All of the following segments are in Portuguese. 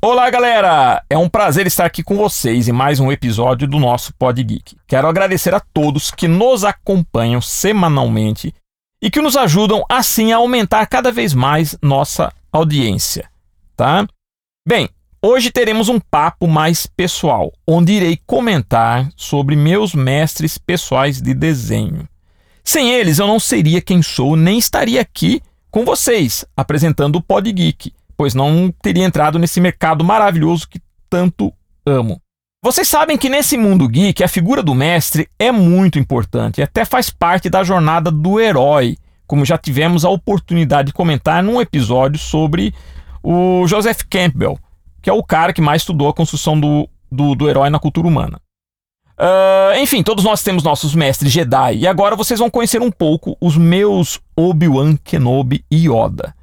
Olá, galera! É um prazer estar aqui com vocês em mais um episódio do nosso Pod Geek. Quero agradecer a todos que nos acompanham semanalmente e que nos ajudam assim a aumentar cada vez mais nossa audiência, tá? Bem, hoje teremos um papo mais pessoal, onde irei comentar sobre meus mestres pessoais de desenho. Sem eles eu não seria quem sou, nem estaria aqui com vocês apresentando o Pod Geek pois não teria entrado nesse mercado maravilhoso que tanto amo. Vocês sabem que nesse mundo geek a figura do mestre é muito importante e até faz parte da jornada do herói, como já tivemos a oportunidade de comentar num episódio sobre o Joseph Campbell, que é o cara que mais estudou a construção do, do, do herói na cultura humana. Uh, enfim, todos nós temos nossos mestres Jedi e agora vocês vão conhecer um pouco os meus Obi-Wan Kenobi e Yoda.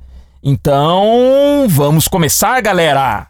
Então, vamos começar, galera!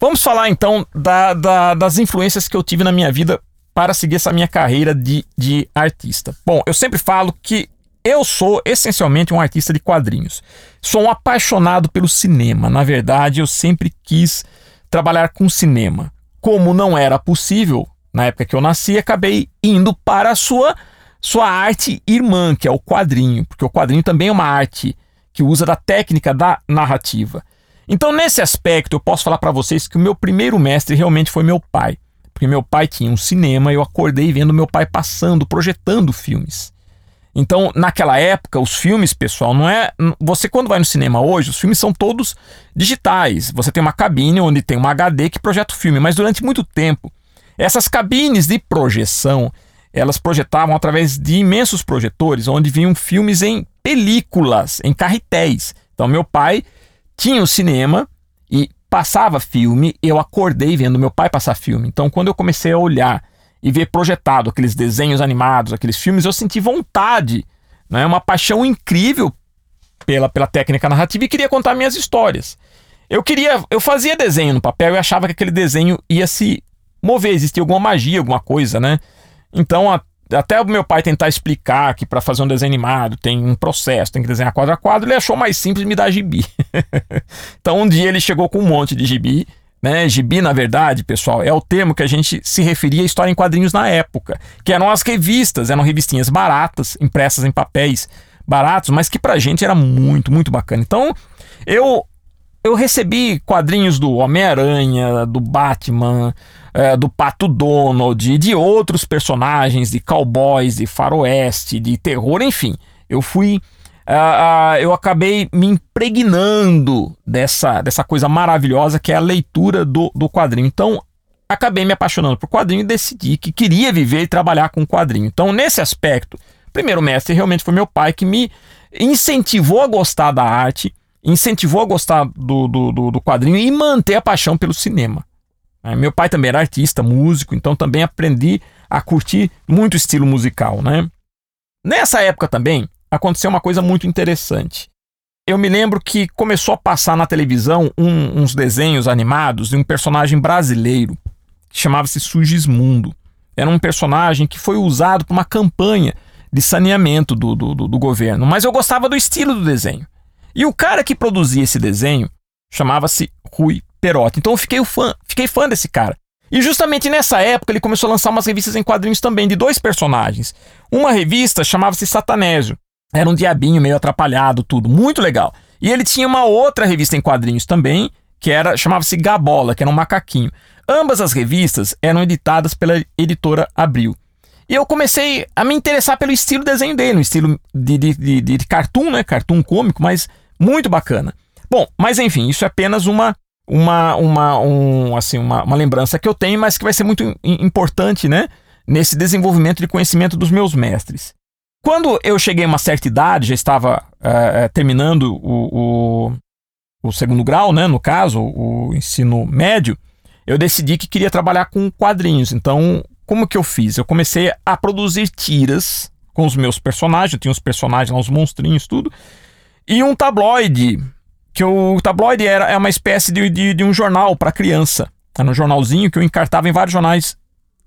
Vamos falar então da, da, das influências que eu tive na minha vida para seguir essa minha carreira de, de artista. Bom, eu sempre falo que eu sou essencialmente um artista de quadrinhos. Sou um apaixonado pelo cinema. Na verdade, eu sempre quis trabalhar com cinema como não era possível na época que eu nasci, acabei indo para a sua sua arte irmã, que é o quadrinho, porque o quadrinho também é uma arte que usa da técnica da narrativa. Então, nesse aspecto, eu posso falar para vocês que o meu primeiro mestre realmente foi meu pai. Porque meu pai tinha um cinema, eu acordei vendo meu pai passando, projetando filmes. Então, naquela época, os filmes, pessoal, não é. Você, quando vai no cinema hoje, os filmes são todos digitais. Você tem uma cabine onde tem uma HD que projeta o filme, mas durante muito tempo, essas cabines de projeção elas projetavam através de imensos projetores, onde vinham filmes em películas, em carretéis. Então, meu pai tinha o um cinema e passava filme, eu acordei vendo meu pai passar filme. Então, quando eu comecei a olhar e ver projetado aqueles desenhos animados, aqueles filmes, eu senti vontade, né? uma paixão incrível pela, pela técnica narrativa e queria contar minhas histórias. Eu queria, eu fazia desenho no papel e achava que aquele desenho ia se mover, existia alguma magia, alguma coisa, né? Então, a, até o meu pai tentar explicar que para fazer um desenho animado tem um processo, tem que desenhar quadro a quadro, ele achou mais simples me dar gibi. então, um dia ele chegou com um monte de gibi né? Gibi, na verdade, pessoal, é o termo que a gente se referia à história em quadrinhos na época, que eram as revistas, eram revistinhas baratas, impressas em papéis baratos, mas que pra gente era muito, muito bacana. Então, eu eu recebi quadrinhos do Homem-Aranha, do Batman, é, do Pato Donald, de outros personagens, de cowboys, de faroeste, de terror, enfim. Eu fui uh, eu acabei me impregnando dessa, dessa coisa maravilhosa que é a leitura do, do quadrinho. Então, acabei me apaixonando por quadrinho e decidi que queria viver e trabalhar com quadrinho. Então, nesse aspecto, primeiro mestre realmente foi meu pai que me incentivou a gostar da arte, incentivou a gostar do, do, do, do quadrinho e manter a paixão pelo cinema. É, meu pai também era artista, músico, então também aprendi a curtir muito estilo musical, né? Nessa época também, aconteceu uma coisa muito interessante. Eu me lembro que começou a passar na televisão um, uns desenhos animados de um personagem brasileiro que chamava-se Sugismundo. Era um personagem que foi usado para uma campanha de saneamento do, do, do, do governo, mas eu gostava do estilo do desenho. E o cara que produzia esse desenho chamava-se Rui Perotti. Então eu fiquei fã, fiquei fã desse cara. E justamente nessa época ele começou a lançar umas revistas em quadrinhos também de dois personagens. Uma revista chamava-se Satanésio era um diabinho meio atrapalhado, tudo. Muito legal. E ele tinha uma outra revista em quadrinhos também, que era chamava-se Gabola, que era um macaquinho. Ambas as revistas eram editadas pela editora Abril. E eu comecei a me interessar pelo estilo de desenho dele, um estilo de, de, de, de cartoon, né? Cartoon cômico, mas muito bacana. Bom, mas enfim, isso é apenas uma uma, uma, um, assim, uma, uma lembrança que eu tenho, mas que vai ser muito importante, né? Nesse desenvolvimento de conhecimento dos meus mestres. Quando eu cheguei a uma certa idade, já estava uh, terminando o, o, o, segundo grau, né, no caso, o ensino médio, eu decidi que queria trabalhar com quadrinhos. Então, como que eu fiz? Eu comecei a produzir tiras com os meus personagens, eu tinha os personagens lá, os monstrinhos, tudo, e um tabloide, que o tabloide era é uma espécie de, de, de um jornal para criança. Era um jornalzinho que eu encartava em vários jornais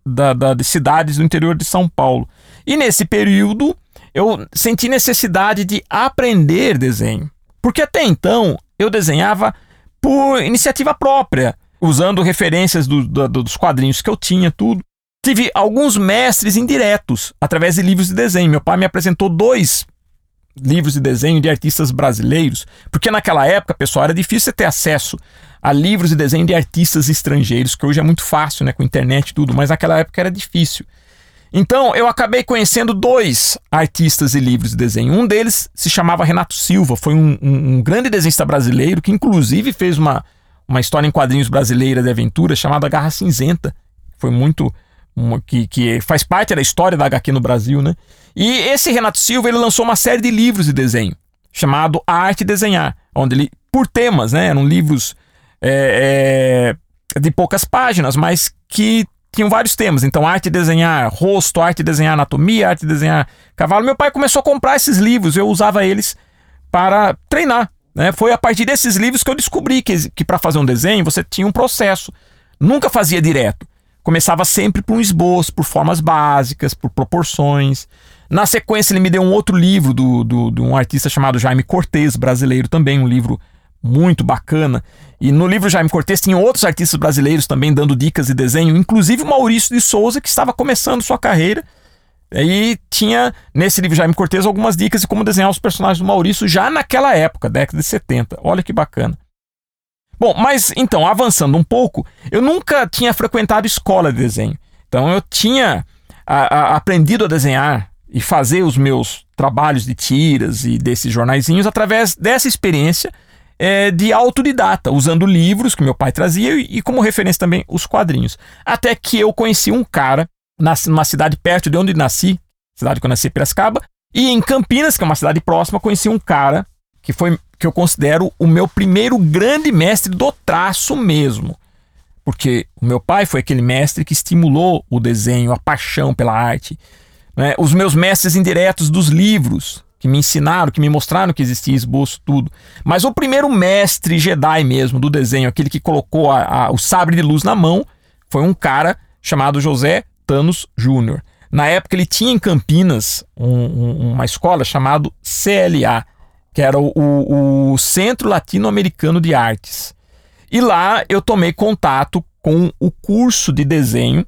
da, da, de cidades do interior de São Paulo. E nesse período eu senti necessidade de aprender desenho. Porque até então eu desenhava por iniciativa própria, usando referências do, do, dos quadrinhos que eu tinha, tudo. Tive alguns mestres indiretos através de livros de desenho. Meu pai me apresentou dois livros de desenho de artistas brasileiros, porque naquela época, pessoal, era difícil ter acesso a livros de desenho de artistas estrangeiros, que hoje é muito fácil, né, com internet e tudo, mas naquela época era difícil. Então, eu acabei conhecendo dois artistas de livros de desenho. Um deles se chamava Renato Silva, foi um, um, um grande desenhista brasileiro que, inclusive, fez uma, uma história em quadrinhos brasileira de aventura chamada Garra Cinzenta. Foi muito. Uma, que, que faz parte da história da HQ no Brasil, né? E esse Renato Silva ele lançou uma série de livros de desenho chamado A Arte de Desenhar, onde ele, por temas, né? Eram livros é, é, de poucas páginas, mas que tinham vários temas. Então, arte de desenhar rosto, arte de desenhar anatomia, arte de desenhar cavalo. Meu pai começou a comprar esses livros, eu usava eles para treinar. Né? Foi a partir desses livros que eu descobri que, que para fazer um desenho você tinha um processo. Nunca fazia direto. Começava sempre por um esboço, por formas básicas, por proporções. Na sequência, ele me deu um outro livro do, do, de um artista chamado Jaime Cortez, brasileiro também, um livro muito bacana. E no livro Jaime Cortez tinha outros artistas brasileiros também dando dicas de desenho, inclusive o Maurício de Souza, que estava começando sua carreira. E tinha nesse livro Jaime Cortez algumas dicas de como desenhar os personagens do Maurício já naquela época, década de 70. Olha que bacana. Bom, mas então, avançando um pouco, eu nunca tinha frequentado escola de desenho. Então eu tinha a, a, aprendido a desenhar e fazer os meus trabalhos de tiras e desses jornaizinhos através dessa experiência é, de autodidata, usando livros que meu pai trazia e, e, como referência também os quadrinhos. Até que eu conheci um cara numa cidade perto de onde nasci, cidade que eu nasci, Piracicaba, e em Campinas, que é uma cidade próxima, conheci um cara que foi que eu considero o meu primeiro grande mestre do traço mesmo. Porque o meu pai foi aquele mestre que estimulou o desenho, a paixão pela arte. Né? Os meus mestres indiretos dos livros, que me ensinaram, que me mostraram que existia esboço, tudo. Mas o primeiro mestre Jedi mesmo do desenho, aquele que colocou a, a, o sabre de luz na mão, foi um cara chamado José Thanos Júnior. Na época ele tinha em Campinas um, um, uma escola chamada CLA, que era o, o, o Centro Latino-Americano de Artes. E lá eu tomei contato com o curso de desenho,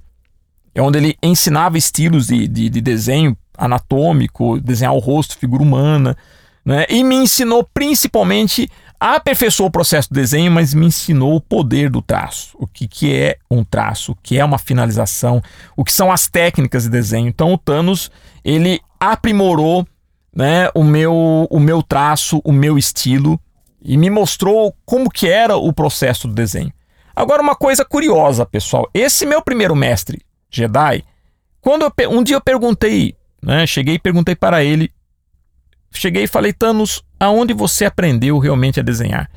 onde ele ensinava estilos de, de, de desenho anatômico, desenhar o rosto, figura humana, né? E me ensinou principalmente aperfeiçoou o processo do desenho, mas me ensinou o poder do traço, o que, que é um traço, o que é uma finalização, o que são as técnicas de desenho. Então o Thanos ele aprimorou né, o, meu, o meu traço, o meu estilo e me mostrou como que era o processo do desenho. Agora uma coisa curiosa, pessoal, esse meu primeiro mestre Jedi, quando eu, um dia eu perguntei né? Cheguei e perguntei para ele. Cheguei e falei, Thanos, aonde você aprendeu realmente a desenhar?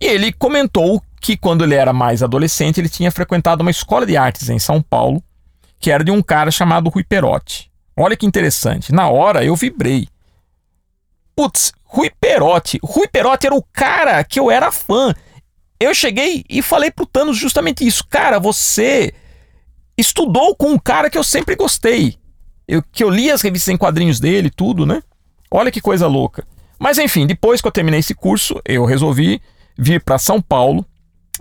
E ele comentou que quando ele era mais adolescente, ele tinha frequentado uma escola de artes em São Paulo, que era de um cara chamado Rui Perotti. Olha que interessante. Na hora eu vibrei. Putz, Rui Perotti. Rui Perotti era o cara que eu era fã. Eu cheguei e falei pro Thanos justamente isso. Cara, você estudou com um cara que eu sempre gostei eu, que eu li as revistas em quadrinhos dele, tudo, né? Olha que coisa louca. Mas enfim, depois que eu terminei esse curso, eu resolvi vir para São Paulo.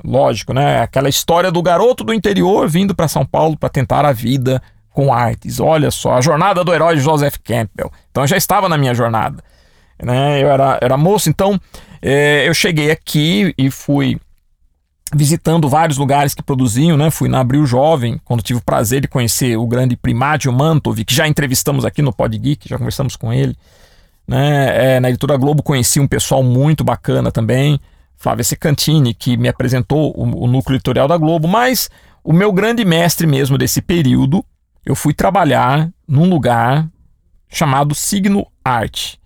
Lógico, né? Aquela história do garoto do interior vindo para São Paulo para tentar a vida com artes. Olha só, a jornada do herói Joseph Campbell. Então eu já estava na minha jornada. Né? Eu era, era moço, então é, eu cheguei aqui e fui visitando vários lugares que produziam, né? Fui na Abril Jovem, quando tive o prazer de conhecer o grande Primádio Mantov, que já entrevistamos aqui no Pod Geek, já conversamos com ele. Né? É, na Editora Globo conheci um pessoal muito bacana também, Flávia Secantini, que me apresentou o, o núcleo editorial da Globo, mas o meu grande mestre mesmo desse período, eu fui trabalhar num lugar chamado Signo Arte.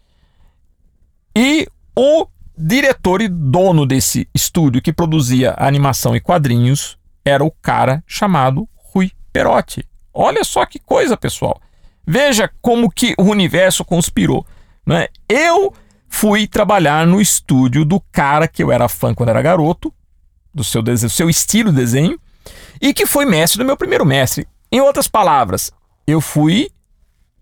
E o diretor e dono desse estúdio que produzia animação e quadrinhos era o cara chamado Rui Perotti. Olha só que coisa, pessoal. Veja como que o universo conspirou. Né? Eu fui trabalhar no estúdio do cara que eu era fã quando era garoto, do seu, desenho, seu estilo de desenho, e que foi mestre do meu primeiro mestre. Em outras palavras, eu fui,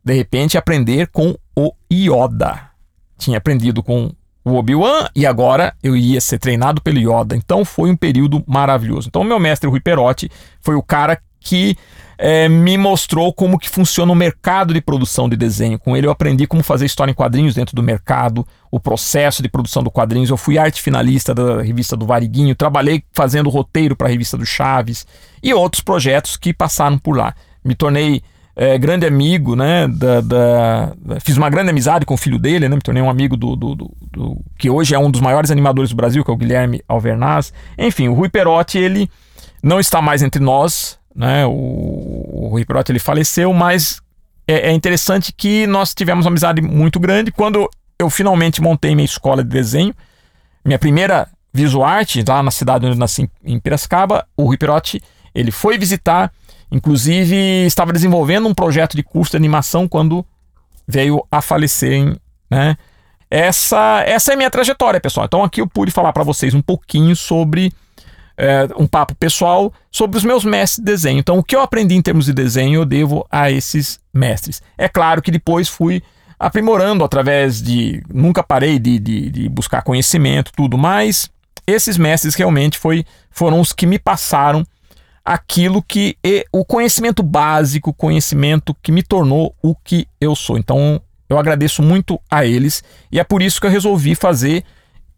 de repente, aprender com o Yoda. Tinha aprendido com o Obi-Wan e agora eu ia ser treinado pelo Yoda. Então foi um período maravilhoso. Então, meu mestre Rui Perotti foi o cara que é, me mostrou como que funciona o mercado de produção de desenho. Com ele eu aprendi como fazer história em quadrinhos dentro do mercado, o processo de produção do quadrinhos. Eu fui arte finalista da revista do Variguinho, trabalhei fazendo roteiro para a revista do Chaves e outros projetos que passaram por lá. Me tornei é, grande amigo, né? Da, da, fiz uma grande amizade com o filho dele, né? Me tornei um amigo do, do, do, do, que hoje é um dos maiores animadores do Brasil, que é o Guilherme Alvernaz. Enfim, o Rui Perotti, ele não está mais entre nós, né? O, o Rui Perotti ele faleceu, mas é, é interessante que nós tivemos uma amizade muito grande. Quando eu finalmente montei minha escola de desenho, minha primeira visual arte lá na cidade onde eu nasci, em Piracicaba, o Rui Perotti, ele foi visitar, inclusive estava desenvolvendo um projeto de curso de animação quando veio a falecer, né? Essa, essa é a minha trajetória, pessoal. Então aqui eu pude falar para vocês um pouquinho sobre é, um papo pessoal sobre os meus mestres de desenho. Então, o que eu aprendi em termos de desenho eu devo a esses mestres. É claro que depois fui aprimorando através de. Nunca parei de, de, de buscar conhecimento, tudo, mas esses mestres realmente foi, foram os que me passaram aquilo que é o conhecimento básico, conhecimento que me tornou o que eu sou. Então, eu agradeço muito a eles e é por isso que eu resolvi fazer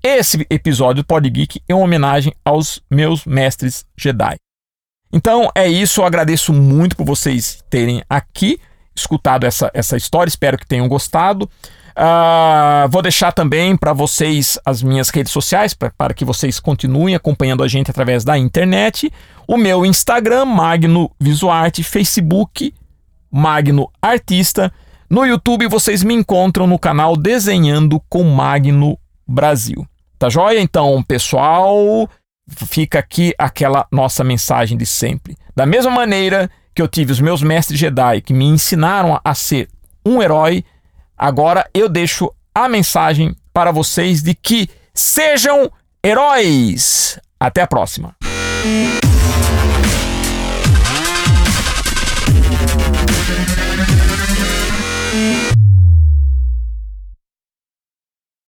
esse episódio do Pod Geek em homenagem aos meus mestres Jedi. Então é isso, eu agradeço muito por vocês terem aqui escutado essa, essa história, espero que tenham gostado. Uh, vou deixar também para vocês as minhas redes sociais para que vocês continuem acompanhando a gente através da internet. O meu Instagram, Magno Visuarte, Facebook, Magno Artista. No YouTube vocês me encontram no canal Desenhando com Magno Brasil. Tá joia? Então, pessoal, fica aqui aquela nossa mensagem de sempre. Da mesma maneira que eu tive os meus mestres Jedi que me ensinaram a ser um herói, agora eu deixo a mensagem para vocês de que sejam heróis. Até a próxima.